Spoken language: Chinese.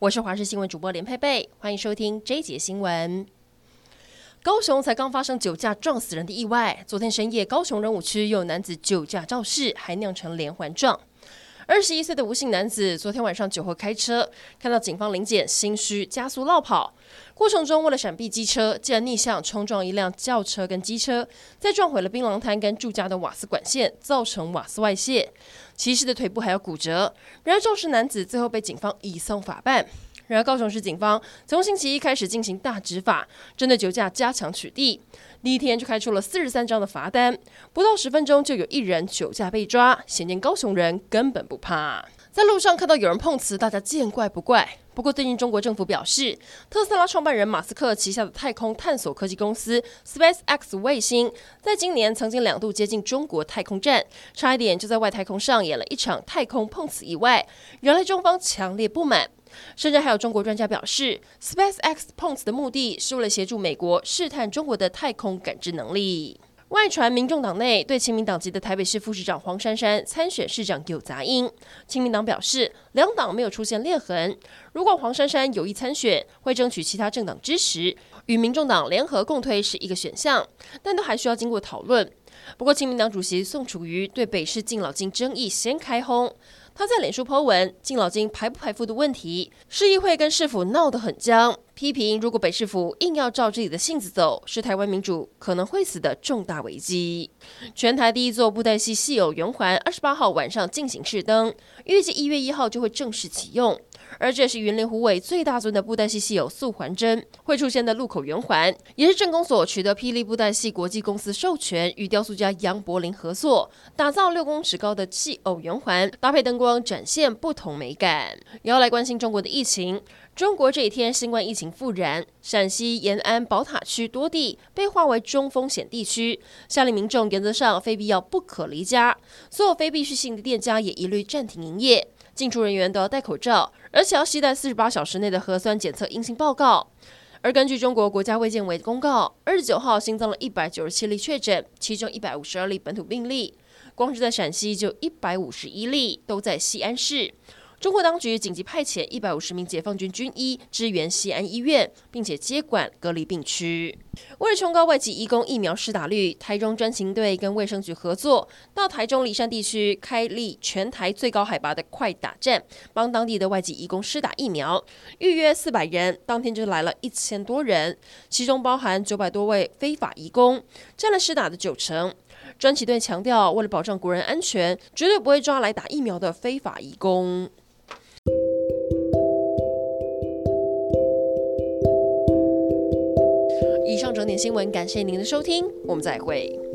我是华视新闻主播连佩佩，欢迎收听这一节新闻。高雄才刚发生酒驾撞死人的意外，昨天深夜高雄仁武区又有男子酒驾肇事，还酿成连环撞。二十一岁的吴姓男子昨天晚上酒后开车，看到警方临检，心虚加速落跑。过程中为了闪避机车，竟然逆向冲撞一辆轿车跟机车，再撞毁了槟榔摊跟住家的瓦斯管线，造成瓦斯外泄。骑士的腿部还有骨折。然而肇事男子最后被警方移送法办。然而高雄市警方从星期一开始进行大执法，针对酒驾加强取缔。第一天就开出了四十三张的罚单，不到十分钟就有一人酒驾被抓，显见高雄人根本不怕。在路上看到有人碰瓷，大家见怪不怪。不过最近中国政府表示，特斯拉创办人马斯克旗下的太空探索科技公司 SpaceX 卫星，在今年曾经两度接近中国太空站，差一点就在外太空上演了一场太空碰瓷意外，惹来中方强烈不满。甚至还有中国专家表示，SpaceX 碰瓷的目的是为了协助美国试探中国的太空感知能力。外传民众党内对亲民党籍的台北市副市长黄珊珊参选市长有杂音，亲民党表示两党没有出现裂痕。如果黄珊珊有意参选，会争取其他政党支持，与民众党联合共推是一个选项，但都还需要经过讨论。不过，亲民党主席宋楚瑜对北市敬老金争议先开轰。他在脸书 po 文，敬老金排不排富的问题，市议会跟市府闹得很僵，批评如果北市府硬要照自己的性子走，是台湾民主可能会死的重大危机。全台第一座布袋戏戏偶圆环，二十八号晚上进行试灯，预计一月一号就会正式启用。而这是云林虎尾最大尊的布袋戏戏偶素环真会出现的路口圆环，也是镇公所取得霹雳布袋戏国际公司授权，与雕塑家杨柏林合作，打造六公尺高的戏偶圆环，搭配灯光展现不同美感。也要来关心中国的疫情，中国这一天新冠疫情复燃，陕西延安宝塔区多地被划为中风险地区，下令民众原则上非必要不可离家，所有非必需性的店家也一律暂停营业。进出人员都要戴口罩，而且要携带四十八小时内的核酸检测阴性报告。而根据中国国家卫健委公告，二十九号新增了一百九十七例确诊，其中一百五十二例本土病例，光是在陕西就一百五十一例，都在西安市。中国当局紧急派遣一百五十名解放军军医支援西安医院，并且接管隔离病区。为了冲高外籍移工疫苗施打率，台中专勤队跟卫生局合作，到台中离山地区开立全台最高海拔的快打站，帮当地的外籍移工施打疫苗。预约四百人，当天就来了一千多人，其中包含九百多位非法移工，占了施打的九成。专勤队强调，为了保障国人安全，绝对不会抓来打疫苗的非法移工。以上整点新闻，感谢您的收听，我们再会。